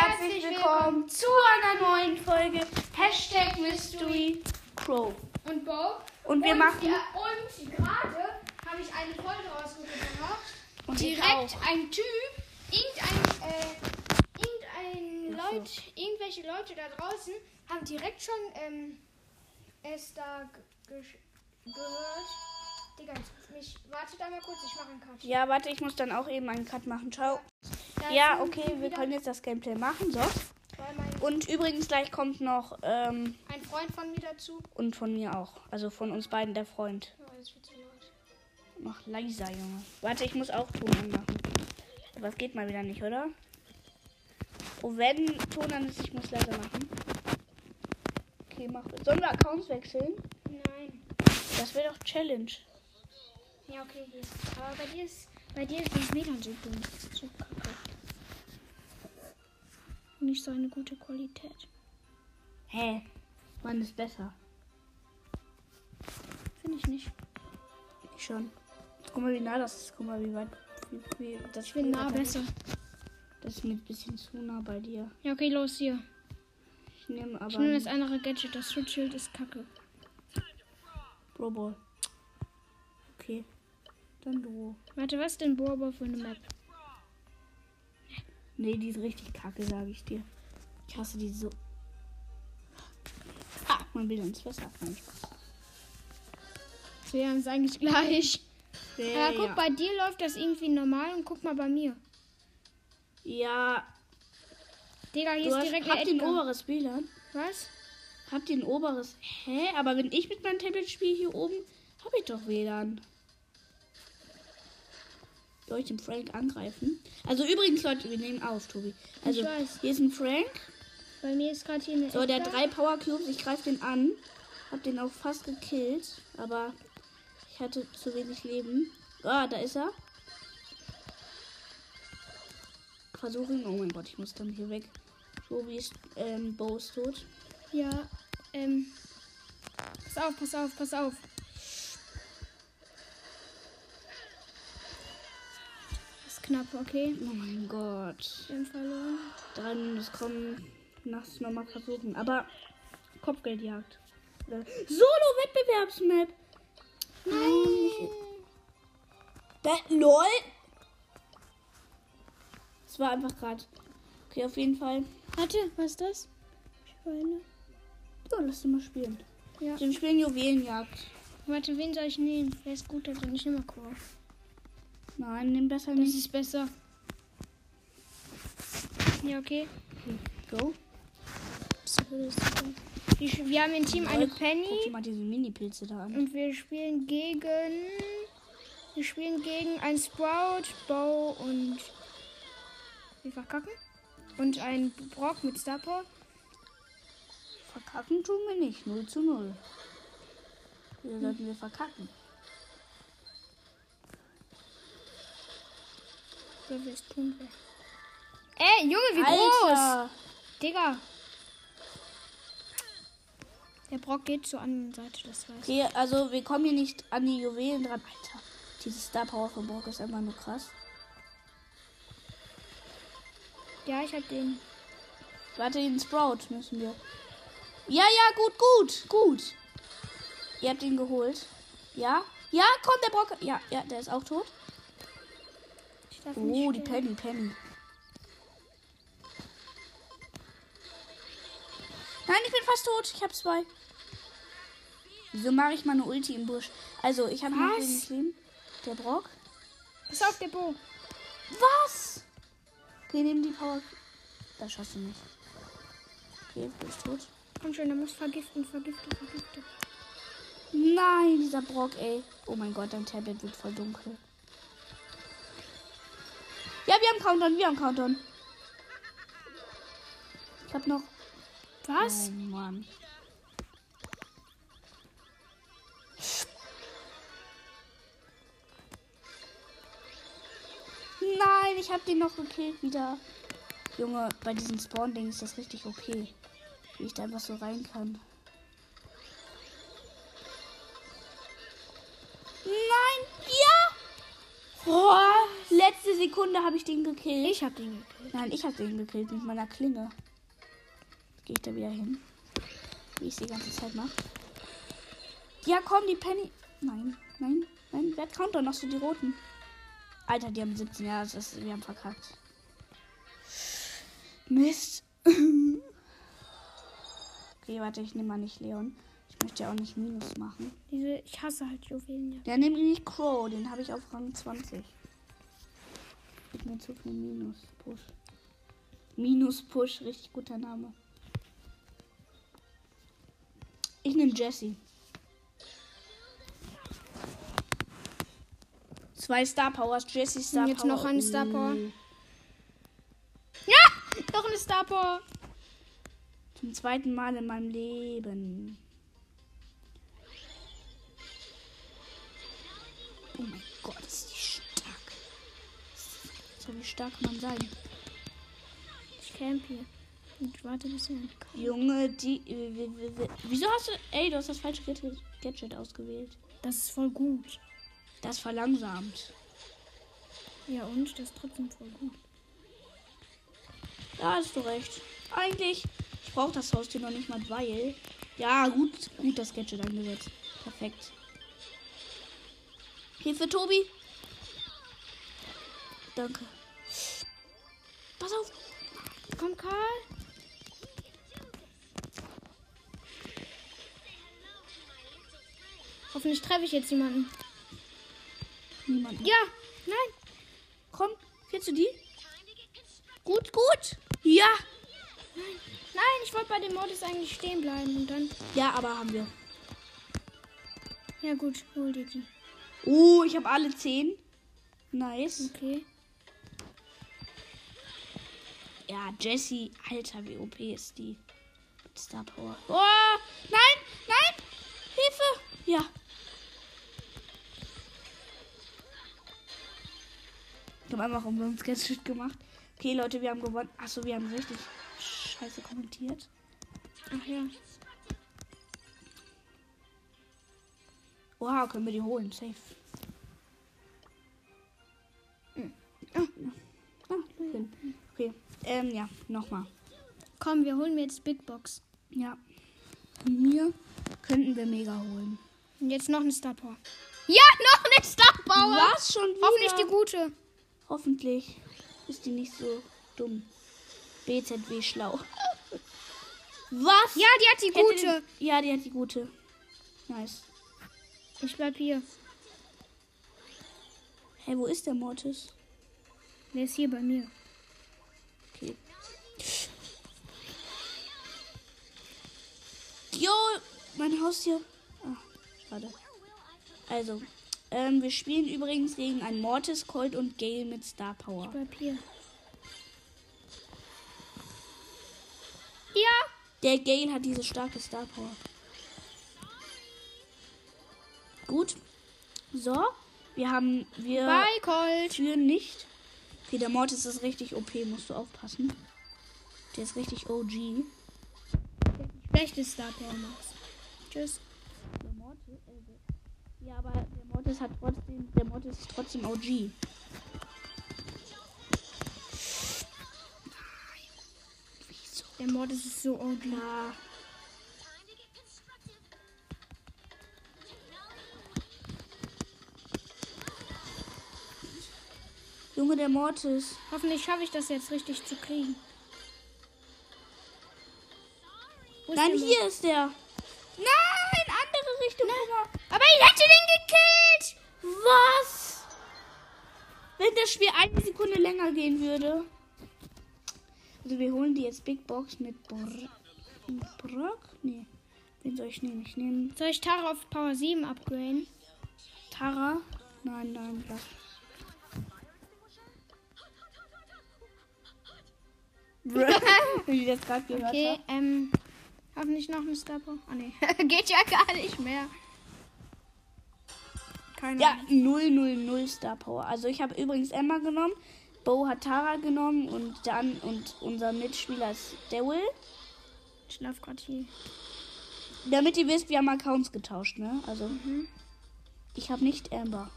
herzlich willkommen zu einer neuen Folge Hashtag Mystery Crow. Und Bo. Und wir machen- Ja, und gerade habe ich eine Folge rausgebracht. Und direkt ein Typ, irgendein, äh, irgendein so. Leut, irgendwelche Leute da draußen haben direkt schon ähm, es da gehört. Digga, jetzt mich, wartet einmal kurz, ich mache einen Cut. Ja, warte, ich muss dann auch eben einen Cut machen. Ciao. Da Ja, okay, wir können jetzt das Gameplay machen. So. Und übrigens gleich kommt noch ähm, ein Freund von mir dazu. und von mir auch. Also von uns beiden der Freund. Oh, das wird zu laut. Noch leiser, Junge. Warte, ich muss auch Ton anmachen. Aber es geht mal wieder nicht, oder? Oh, wenn Ton an ist, ich muss leiser machen. Okay, mach. Sollen wir Accounts wechseln? Nein. Das wäre doch Challenge. Ja, okay, hier. Aber bei dir ist, bei dir ist das WLAN so dumm. So kacke. Nicht so eine gute Qualität. Hä? Wann ist besser? Finde ich nicht. Ich schon. Guck mal, wie nah das ist. Guck mal, wie weit. Wie, wie, das Ich bin nah besser. Das ist mir ein bisschen zu nah bei dir. Ja, okay, los hier. Ich nehme aber. Ich nehme das andere Gadget. Das Schutzschild ist kacke. Ball. Okay. Dann du. Warte, was ist denn Bohrbohr für eine Map? Nee, die ist richtig kacke, sage ich dir. Ich hasse die so. Ah, man will ins Wasser. Nein, Spaß. Wir haben es eigentlich gleich. Ja, Aber guck, ja. bei dir läuft das irgendwie normal und guck mal bei mir. ja Digga, hier du ist hast, direkt habt ihr ein oberes WLAN? Was? Habt ihr ein oberes. Hä? Aber wenn ich mit meinem Tablet spiele hier oben, habe ich doch WLAN. Soll ich den Frank angreifen? Also übrigens, Leute, wir nehmen auf, Tobi. Also, hier ist ein Frank. Bei mir ist gerade hier eine So, der hat drei Power Cubes. Ich greife den an. Hab den auch fast gekillt. Aber ich hatte zu wenig Leben. Ah, da ist er. Versuche ihn. Oh mein Gott, ich muss dann hier weg. Tobi ist, ähm, Bo ist tot. Ja, ähm. Pass auf, pass auf, pass auf. Knapp, okay. Oh mein Gott. Wir haben verloren. Drei Minuten kommen. Nachts nochmal versuchen. Aber Kopfgeldjagd. Solo-Wettbewerbsmap. Nein. Da, lol. Es war einfach gerade. Okay, auf jeden Fall. Warte, was ist das? Schweine. So, lass mal spielen. Ja. Wir spielen Juwelenjagd. Warte, wen soll ich nehmen? Wer ist gut da drin? Ich nehme mal Chor. Nein, nimm besser Das nicht. ist besser. Ja, okay. Go. Wir, wir haben im Team eine Guck dir Penny mal diese Mini-Pilze da an. und wir spielen gegen. Wir spielen gegen ein Sprout, Bow und. Wir verkacken. Und ein Brock mit Star Power. Verkacken tun wir nicht. 0 zu 0. Hier sollten wir verkacken. Wer will es tun? Ey, Junge, wie groß! Alter. Digga! Der Brock geht zur anderen Seite, das weiß ich. Okay, also wir kommen hier nicht an die Juwelen dran. Alter, diese Star Power von Brock ist einfach nur krass. Ja, ich hab den. Warte, den Sprout müssen wir. Ja, ja, gut, gut, gut. Ihr habt ihn geholt. Ja? Ja, komm, der Brock. Ja, ja, der ist auch tot. Oh, die. Penny, Penny. Nein, ich bin fast tot. Ich habe zwei. Wieso mache ich meine Ulti im Busch? Also, ich habe noch wenig Leben. Der Brock. Pass auf, der Bo. Was? Okay, nimm die Power. Das schaffst du nicht. Okay, du bist tot. Komm schon, der muss vergiften, vergiften, vergiften. Nein, dieser Brock, ey. Oh mein Gott, dein Tablet wird voll dunkel. Haben Countdown, wir haben Countdown. Ich hab noch. Was? Oh Mann. Nein, ich hab den noch gekillt wieder. Junge, bei diesem Spawn-Ding ist das richtig okay. Wie ich da einfach so rein kann. Sekunde habe ich den gekillt. Ich hab den gekillt. Nein, ich habe den gekillt mit meiner Klinge. Gehe ich da wieder hin. Wie ich die ganze Zeit mache. Ja, komm, die Penny. Nein, nein, nein. Wer count doch noch so die roten? Alter, die haben 17 Jahre. Das ist, wir haben verkackt. Mist. okay, warte, ich nehme mal nicht Leon. Ich möchte ja auch nicht Minus machen. Diese, ich hasse halt Juwelen. Ja. Der nimmt nicht Crow. Den habe ich auf Rang 20. Gibt mir zu viel Minus. Push. Minus Push. Richtig guter Name. Ich nehme Jesse. Zwei Star Powers. Jesse Star Jetzt Power. noch eine Star Power. Mm. Noch eine Star Power. Zum zweiten Mal in meinem Leben. Wie stark man sein? Ich camp hier. Und warte, bis er kommt. Junge, die. w- Wieso hast du. Ey, du hast das falsche Gadget- ausgewählt. Das ist voll gut. Das verlangsamt. Ja, und? Das ist trotzdem voll gut. Da hast du recht. Eigentlich, ich brauche das Haustier noch nicht mal, weil. Ja, gut, gut das Gadget eingesetzt. Perfekt. Hilfe, Tobi. Danke. Pass auf. Komm, Karl. Hoffentlich treffe ich jetzt jemanden. Niemand. Ja, nein. Komm, kennst du die? Gut, gut. Ja. Nein, ich wollte bei dem Modus eigentlich stehen bleiben und dann. Ja, aber haben wir. Ja, gut, hol dir die. Oh, ich habe alle zehn. Nice. Okay. Ja, Jessie. Alter, wie OP ist die. Star Power. Oh, nein, nein. Hilfe. Ja. Ich habe einfach um uns Gadget gemacht. Okay, Leute, wir haben gewonnen. Achso, wir haben richtig scheiße kommentiert. Ach ja. Wow, können wir die holen. Safe. Hm. Ah, ah, ähm, ja, nochmal. Komm, wir holen mir jetzt Big Box. Ja. Von mir könnten wir mega holen. Und jetzt noch eine Star Power. Ja, noch eine Star Power. Was schon wieder? Hoffentlich die gute. Hoffentlich ist die nicht so dumm. BZW schlau. Was? Ja, die hat die Hätte gute. Den, ja, die hat die gute. Nice. Ich bleib hier. Hey, wo ist der Mortis? Der ist hier bei mir. Jo, mein Haustier. Ah, schade. Also, ähm, wir spielen übrigens gegen ein Mortis, Colt und Gale mit Star Power. Ich bleib hier. Ja. Der Gale hat diese starke Star Power. Gut. So, wir haben wir Bye, Colt. führen nicht. Okay, der Mortis ist richtig OP, musst du aufpassen. Der ist richtig OG. Schlechtes Star Power Max. Tschüss. Der Mortis, äh, ja, aber der Mortis hat trotzdem, der Mortis ist trotzdem OG. Der Mord ist so OG. Ja. Junge, der Mortis. Hoffentlich schaffe ich das jetzt richtig zu kriegen. Ist Nein, hier ist der. Nein, andere Richtung. Aber ich hätte den gekillt. Was? Wenn das Spiel eine Sekunde länger gehen würde. Also wir holen die jetzt Big Box mit Br Brock? Nee. Wen soll ich nehmen? Ich nehme Soll ich Tara auf Power 7 upgraden? Tara. Nein, nein, lass. Wie das gerade gehört Okay, habe. Ähm. Hoffentlich noch ein Star Power. Ah, nee. Geht ja gar nicht mehr. Keine Ja, 0, 0, 0 Star Power. Also ich habe übrigens Emma genommen. Bo hat Tara genommen und dann und unser Mitspieler ist Daryl. Ich schlaf gerade hier. Damit ihr wisst, wir haben Accounts getauscht, ne? Also ich habe nicht Amber.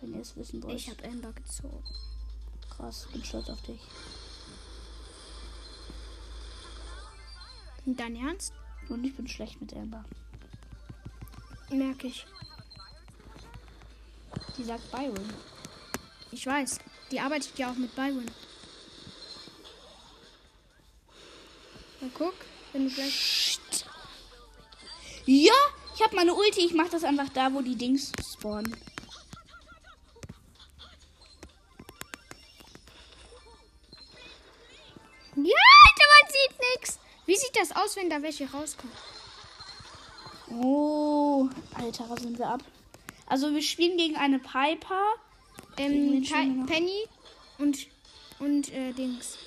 Wenn ihr es wissen wollt. Ich habe Amber gezogen. Krass, bin stolz auf dich. Dein Ernst? Und ich bin schlecht mit Amber. Merke ich. Die sagt Byron. Ich weiß. Die arbeitet ja auch mit Byron. Mal guck, wenn du gleich. Ja, ich habe meine Ulti. Ich mache das einfach da, wo die Dings spawnen. Sieht das aus, wenn da welche rauskommen? Oh, Alter, was sind wir ab? Also wir spielen gegen eine Piper. Ähm? Penny und und äh, Dings.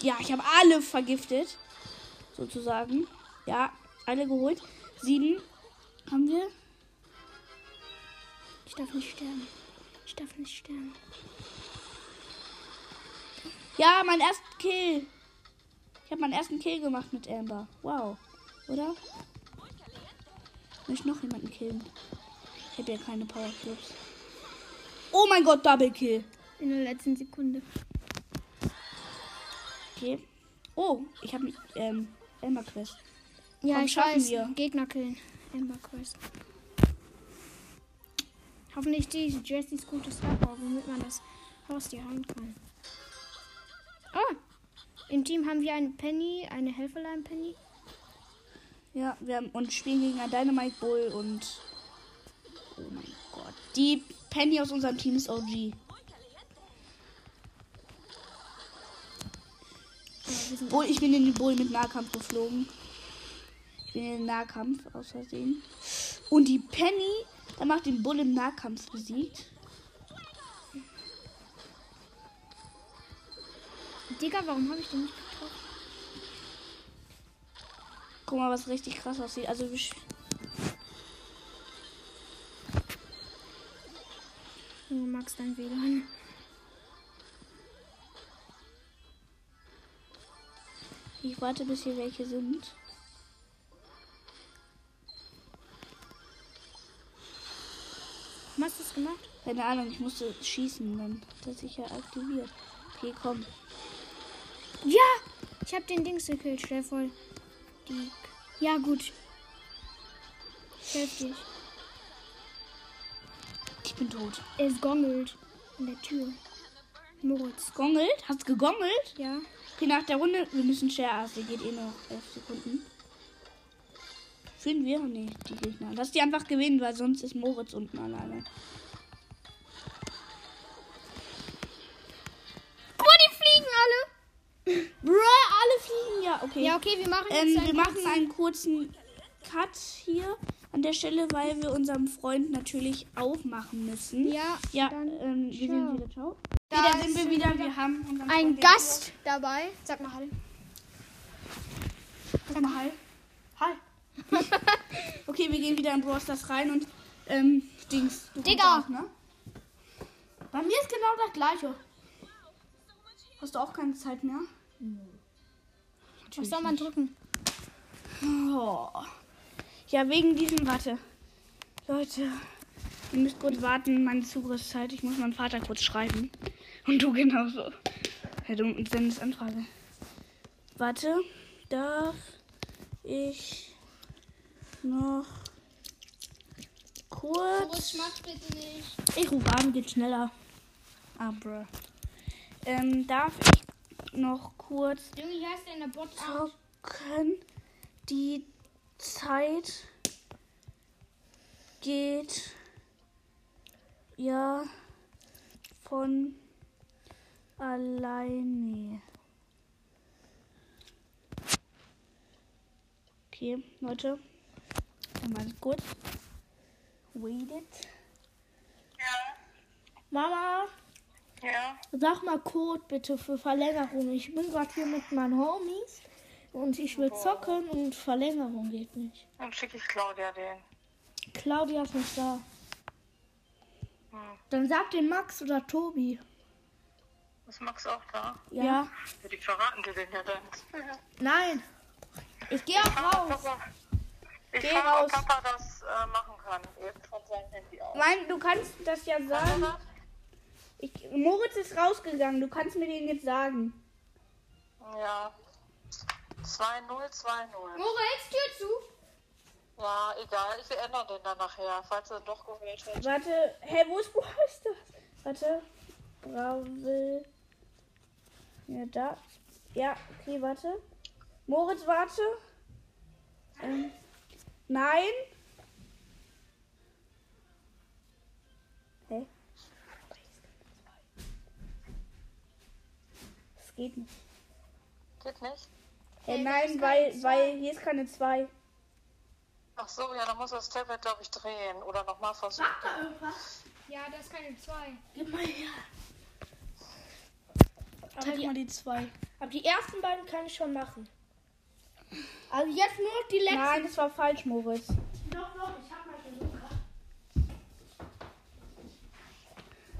Ja, ich habe alle vergiftet. Sozusagen. Ja, alle geholt. Sieben haben wir. Ich darf nicht sterben. Ich darf nicht sterben. Ja, mein ersten Kill. Ich habe meinen ersten Kill gemacht mit Amber. Wow. Oder? Ich noch jemanden killen? Ich habe ja keine Power Clubs. Oh mein Gott, Double Kill. In der letzten Sekunde. Okay. Oh, ich habe ähm, Amber Quest. Ja, Komm, ich weiß. wir. Gegner killen. Amber Quest. Hoffentlich die Jessys gute Star womit man das Haustier heilen kann. Im Team haben wir eine Penny, eine Helferlein Penny. Ja, wir haben und spielen gegen einen Dynamite Bull und. Oh mein Gott. Die Penny aus unserem Team ist OG. Bull, ich bin in den Bull mit Nahkampf geflogen. Ich bin in den Nahkampf aus Versehen. Und die Penny, da macht den Bull im Nahkampf besiegt. Digga, warum habe ich den nicht getroffen? Guck mal, was richtig krass aussieht. Also wir Du magst dein WLAN. ich warte, bis hier welche sind. Warum hast du es gemacht? Keine Ahnung, ich musste schießen, dann hat er sich ja aktiviert. Okay, komm. Ja! Ich habe den Dings gekillt. Stell voll. Die. Ja, gut. Dich. Ich bin tot. Es gongelt an der Tür. Moritz. Gongelt? Hast du gegongelt? Ja. Okay, nach der Runde, wir müssen Share der geht eh noch 11 Sekunden. Führen wir? Nee, die Gegner. Lass die einfach gewinnen, weil sonst ist Moritz unten alleine. Ja, okay. Ja, okay, wir machen jetzt ähm, einen wir machen kurzen- einen kurzen Cut hier an der Stelle, weil wir unserem Freund natürlich aufmachen müssen. Ja, Ja, dann ähm, wir sind wieder. Ciao. Da wieder sind wir wieder. Wir haben unseren ein Freund Gast dabei. Sag mal Hallo. Sag mal Hi. Hi. okay, wir gehen wieder in Brawl Stars rein und ähm, Dings. Du Digga. Auch, ne? Bei mir ist genau das gleiche. Hast du auch keine Zeit mehr? Was soll man drücken? Oh. Ja, wegen diesem, warte. Leute, ihr müsst kurz warten, meine Zugriffszeit. Ich muss meinem Vater kurz schreiben. Und du genauso. Ja, du sendest Anfrage. Warte, darf ich noch kurz. Ich rufe an, geht schneller. Ah, bruh. Ähm, darf ich noch kurz zocken? Die Zeit geht ja von alleine. Okay, Leute. Mal kurz. Wait it. Mama, Ja, sag mal Code bitte für Verlängerung. Ich bin gerade hier mit meinen Homies und ich will zocken und Verlängerung geht nicht. dann schicke ich Claudia den. Claudia ist nicht da. Hm. Dann sag den Max oder Tobi. Ist Max auch da? Ja. Ja, die verraten dir den ja dann. Nein. Ich gehe auch raus. Papa, Ich Geh frage, raus. ob Papa das äh, machen kann. Eben von seinem Handy aus. Nein, du kannst das ja sagen. Ich, Moritz ist rausgegangen. Du kannst mir den jetzt sagen. Ja. 2-0, 2-0. Moritz, Tür zu. Ja, egal. Ich ändere den dann nachher, falls er doch gewählt wird. Warte, hä, wo ist, wo ist das? Warte. Bravel. Ja, da. Ja, okay, warte. Moritz, warte. Ähm, nein. Hä? Das geht nicht. Geht nicht? Hä, Hey, nein, weil, weil hier ist keine 2. Ach so, ja, dann muss er das Tablet, glaube ich, drehen. Oder nochmal versuchen. Ja, das ist keine zwei. Gib mal her. Aber Zeig die, mal die 2. aber die ersten beiden kann ich schon machen. Also jetzt nur noch die letzten. Nein, das war falsch, Moritz. Doch, doch, ich hab mal versucht.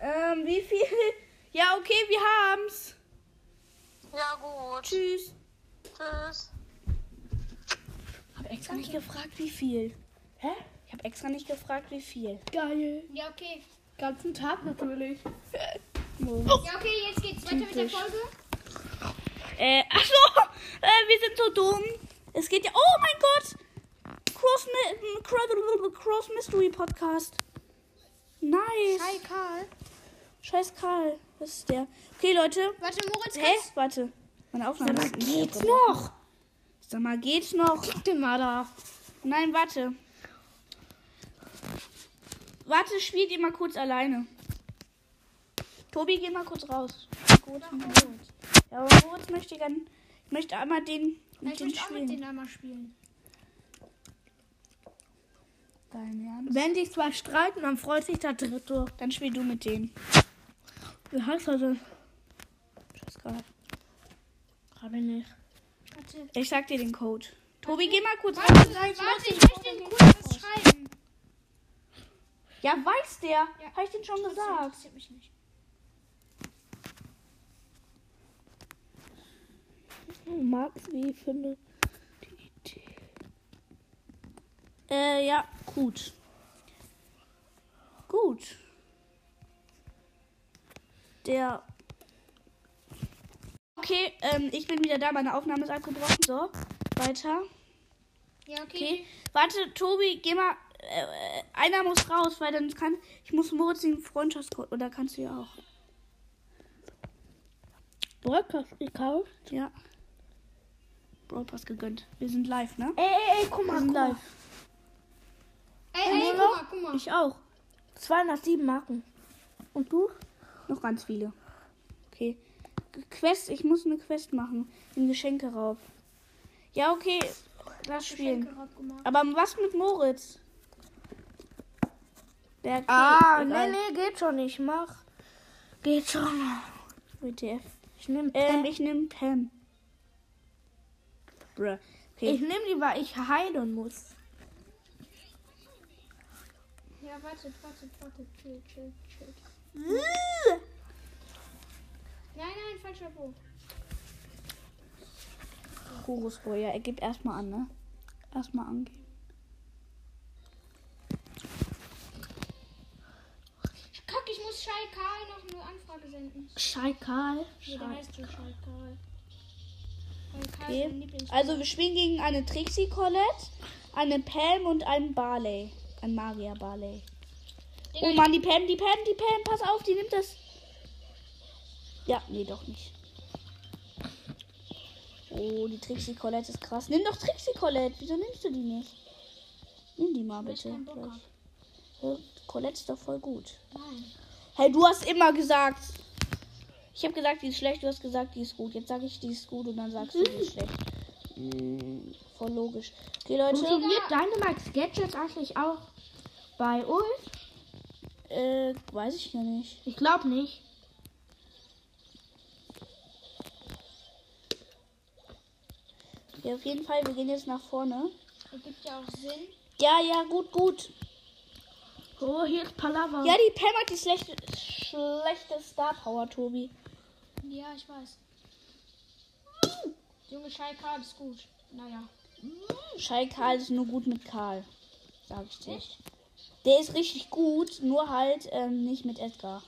Ähm, wie viel? Ja, okay, wir haben's. Ja, gut. Tschüss. Tschüss. Hab extra nicht gefragt, wie viel. Hä? Ich habe extra nicht gefragt, wie viel. Geil. Ja, okay. Ganzen Tag natürlich. Moritz. Ja, okay, jetzt geht's weiter mit der. Folge. Äh, ach so, äh, wir sind so dumm. Es geht ja, oh mein Gott. Cross, Mi- Cross, Cross Mystery Podcast. Nice. Hi, Karl. Scheiß Karl. Was ist der? Okay, Leute. Warte, Moritz, Hä? kannst- Warte. Meine Aufnahme Sag mal, geht's noch? Sag mal, geht's noch? Guck dir mal da. Nein, warte. Warte, spielt ihr mal kurz alleine. Tobi, geh mal kurz raus. Gut. Ja, aber Moritz möchte gern. Ich möchte einmal den mit ich den möchte auch mit spielen. denen einmal spielen. Dein Ernst? Wenn sich zwei streiten, dann freut sich der Dritte. Dann spiel du mit denen. Wie heißt er denn? Scheiß Karl. Gerade nicht. Warte. Ich sag dir den Code. Tobi, geh mal kurz Warte, raus. warte, ich möchte den Code was schreiben. Ja, weiß der. Ja. Hab ich den schon Das gesagt. interessiert mich nicht. Max, wie finde die Idee? Äh, ja, gut. Gut. Der. Okay, ähm, ich bin wieder da. Meine Aufnahme ist abgebrochen. So, weiter. Ja, okay. Okay. Warte, Tobi, geh mal. Äh, einer muss raus, weil dann kann. Ich muss Moritz den Freundschaftscode. Oder kannst du ja auch. Podcast gekauft? Ja. Pass gegönnt. Wir sind live, ne? Ey, ey, ey, guck Wir mal, sind guck mal. live. Ey, ey, guck mal, guck mal. Ich auch. 207 Marken. Und du? Noch ganz viele. Okay. Quest, ich muss eine Quest machen. Den Geschenkeraub. Ja, okay. Lass spielen. Geschenke raub gemacht. Aber was mit Moritz? Der Ah, nee, nee, geht schon nicht. Mach. Geht schon. WTF. Ich nehme Ähm, ich nehme Pam. Bruh. Okay. Ich nehme die, weil ich heilen muss. Ja, warte, warte, warte. Chill, chill. Äh. Nein, nein, falscher Bo. Horus ja, er gibt erstmal an, ne? Erstmal angeben. Kack, ich muss Schei Karl noch eine Anfrage senden. Scheikal. Nee, der heißt Okay. Also wir spielen gegen eine Trixie Colette, eine Pam und einen Barley. Ein Maria Barley. Oh Mann, die Pam, die Pam, die Pam, pass auf, die nimmt das. Ja, nee, doch nicht. Oh, die Trixie Colette ist krass. Nimm doch Trixie Colette. Wieso nimmst du die nicht? Nimm die mal bitte. Ja, Colette ist doch voll gut. Nein. Hey, du hast immer gesagt. Ich habe gesagt, die ist schlecht. Du hast gesagt, die ist gut. Jetzt sage ich, die ist gut und dann sagst du, die ist schlecht. Mm, voll logisch. Okay, Leute. Funktioniert Dynamax Gadgets eigentlich auch bei Ult? Äh, weiß ich ja nicht. Ich glaube nicht. Ja, auf jeden Fall, wir gehen jetzt nach vorne. Das gibt ja auch Sinn. Ja, ja, gut, gut. Oh, hier ist Palaver. Ja, die Pam hat die schlechte, schlechte Star Power, Tobi. Ja, ich weiß. Junge Schei Karl ist gut. Naja. Schei Karl ist nur gut mit Karl. Sag ich dir. Der ist richtig gut, nur halt ähm, nicht mit Edgar.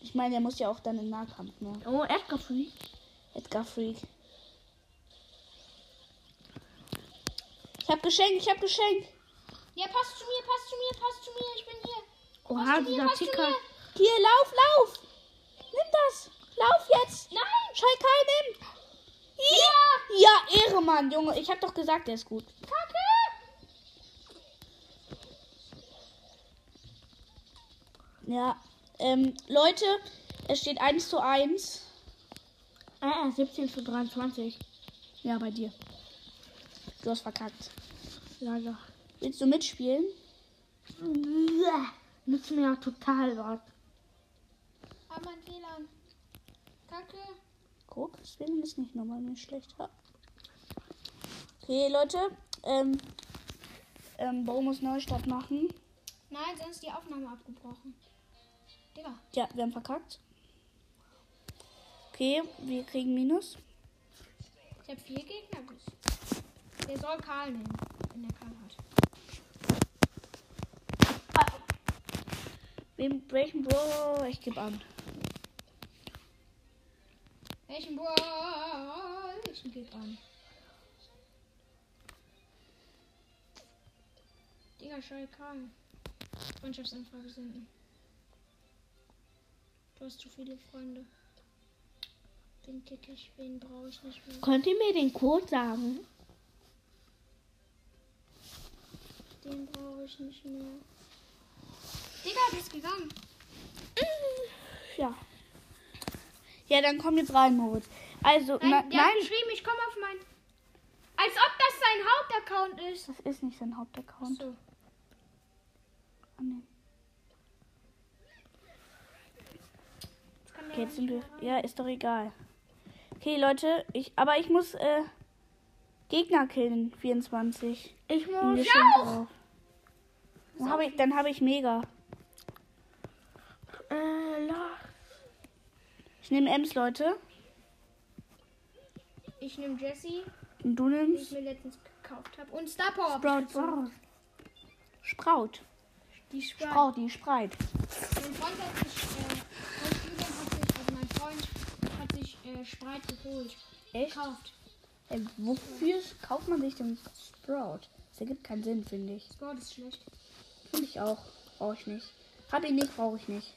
Ich meine, der muss ja auch dann im Nahkampf, ne? Oh, Edgar Free. Edgar Freak. Ich hab Geschenk, ich hab Geschenk. Ja, passt zu mir, passt zu mir, passt zu mir. Ich bin hier. Oha, dieser Ticker. Hier, lauf, lauf. Nimm das. Lauf jetzt. Nein. Schei Karl, nimm. Ja. Ja, Ehremann, Junge. Ich hab doch gesagt, der ist gut. Kacke. Ja. Ähm, Leute, es steht 1 zu 1. Ah, 17 zu 23. Ja, bei dir. Du hast verkackt. Leider. Willst du mitspielen? Nützt mir ja total was. Ah, mein WLAN. Kacke. Guck, das Film ist nicht nochmal nicht schlecht. Ja. Okay, Leute. Ähm, ähm, Bo muss Neustart machen. Nein, sonst ist die Aufnahme abgebrochen. Digga. Ja, wir haben verkackt. Okay, wir kriegen Minus. Ich habe vier Gegner. Der soll Karl nehmen, wenn der Karl hat. Wem, welchen Bro? Ich gebe an. Welchen Ball? Ich gebe an. Digga, schau Karl. Freundschaftsanfrage senden. Du hast zu viele Freunde. Den kick ich, wen brauche ich nicht mehr. Könnt ihr mir den Code sagen? Den brauche ich nicht mehr. Digga, du bist gegangen. Ja. Ja, dann komm jetzt rein, Moritz. Also, Nein, na, der hat nein. geschrieben, ich komme auf mein. Als ob das sein Hauptaccount ist. Das ist nicht sein Hauptaccount. So. Ah, nee. Jetzt kann der Okay, jetzt sind wir. Ja, ist doch egal. Okay, Leute, ich. Aber ich muss äh, Gegner killen. 24. Ich muss. Geschenk drauf. Dann habe ich, dann hab ich mega. Äh. Ich nehme Ems, Leute. Ich nehme Jessie, Und du die ich nimmst mir letztens gekauft habe. Und Star Power. Sprout. ich gezogen. Sprout. Die Sprout. Sprout, die Spreit. Mein Freund hat sich, äh, mein Julian hat sich, also mein Freund hat sich äh, Spreit geholt. Echt? Gekauft. Ey, wofür kauft man sich denn Sprout? Das ergibt keinen Sinn, finde ich. Sprout ist schlecht. Finde ich auch. Brauche ich nicht. Hab ihn nicht, brauche ich nicht.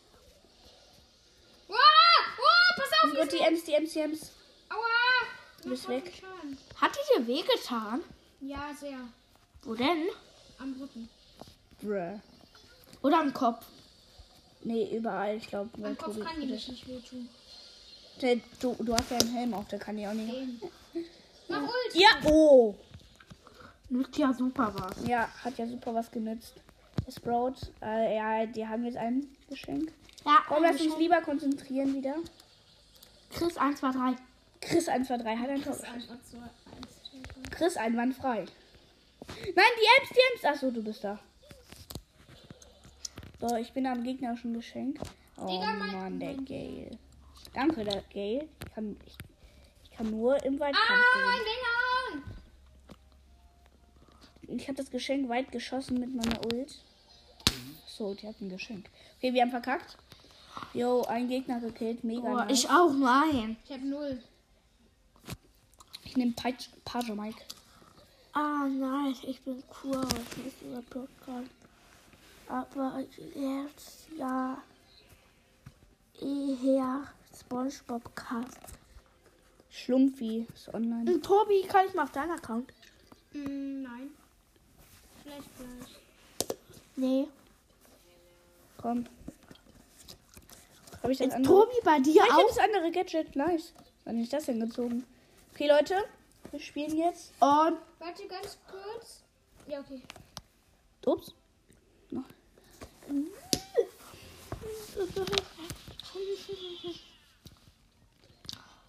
Wow! Oh, pass auf! Und die Ems, die Ems, die Ems. Aua! Du bist weg. Hat die dir wehgetan? Ja, sehr. Wo denn? Am Rücken. Bruh. Oder am Kopf? Nee, überall. Ich glaube, Am Kopf kann die nicht wehtun. Der- Du, du hast ja einen Helm auf, der kann die auch nicht. Mach Ult! Ja, oh. Nützt ja super was. Ja, hat ja super was genützt. Sprout, äh, ja, die haben jetzt ein Geschenk. Ja, Komm, lass uns lieber konzentrieren wieder. Chris 1, 2, 3. Chris 123 hat ein Tor. Chris 1, 2, 1, 2, 3. Chris einwandfrei. Nein, die Ems, die Ems. Achso, du bist da. So, ich bin am gegnerischen Geschenk. Oh Digga, mein- Mann, der Gale. Danke, der Gale. Ich kann, ich, ich kann nur im Weitkampf Ah, mein Dinger! Ich habe das Geschenk weit geschossen mit meiner Ult. So, die hat ein Geschenk. Okay, wir haben verkackt. Jo, ein Gegner gekillt. Mega nice. Ich, auch nein. Ich hab null. ich nehme Page Mike. Ah, nein, ich bin cool. Ich muss über Podcast. Aber jetzt ja eher Spongebob Cast. Schlumpfi ist online. Und Tobi, kann ich mal auf deinen Account? Mm, nein. Vielleicht gleich. Nee. Komm. Habe ich das Ist andere? Tobi bei dir Ja, ich habe auch? das andere Gadget. Nice. Wann ist das denn gezogen? Okay, Leute. Wir spielen jetzt. Und. Warte ganz kurz. Ja, okay. Ups.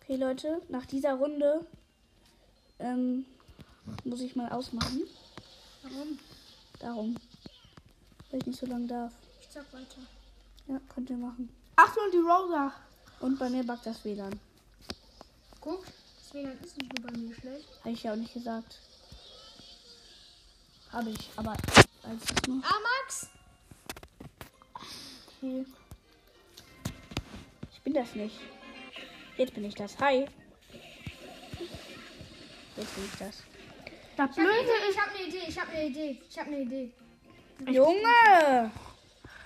Okay, Leute. Nach dieser Runde ähm, muss ich mal ausmachen. Warum? Darum. Weil ich nicht so lange darf. Ich sag weiter. Ja, könnt ihr machen. Achtung, die Rosa. Und bei mir backt das WLAN. Guck, Das WLAN ist nicht nur bei mir schlecht. Habe ich ja auch nicht gesagt. Habe ich, aber als. Ah, Max! Okay. Ich bin das nicht. Jetzt bin ich das. Hi. Jetzt bin ich das. Das Ich habe eine Blöde Idee, ich habe eine Idee, ich habe eine Idee. Ich habe eine Idee. Junge!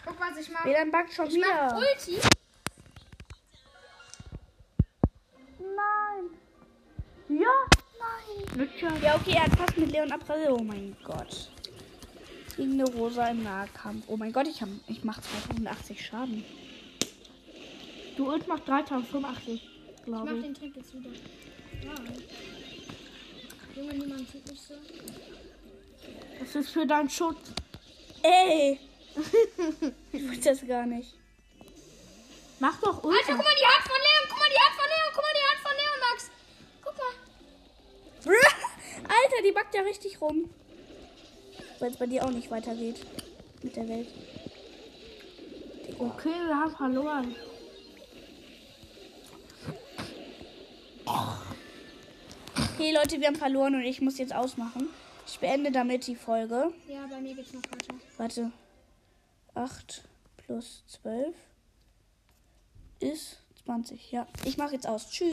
Guck, was ich mache. WLAN backt schon Ich mach wieder. Ulti. Nein. Ja, nein. Ja, okay, er hat fast mit Leon April. Oh mein Gott. Gegen eine Rosa im Nahkampf. Oh mein Gott, ich, hab, ich mache 2080 Schaden. Du Ult macht 3085, Ich glaube mach ich. den Trick jetzt wieder. Ja. Junge, niemand tut mich so. Das ist für deinen Schutz. Ey! ich wusste das gar nicht. Mach doch Ult. Alter, guck mal die Hand von Leon. Guck mal die Hand von Leon. Guck mal die Hand von Leon, Max. Guck mal. Alter, die backt ja richtig rum. Weil es bei dir auch nicht weitergeht. Mit der Welt. Okay, wir haben verloren. Okay, Leute, wir haben verloren und ich muss jetzt ausmachen. Ich beende damit die Folge. Ja, bei mir geht's noch weiter. Warte. 8 plus 12 ist 20. Ja, ich mache jetzt aus. Tschüss.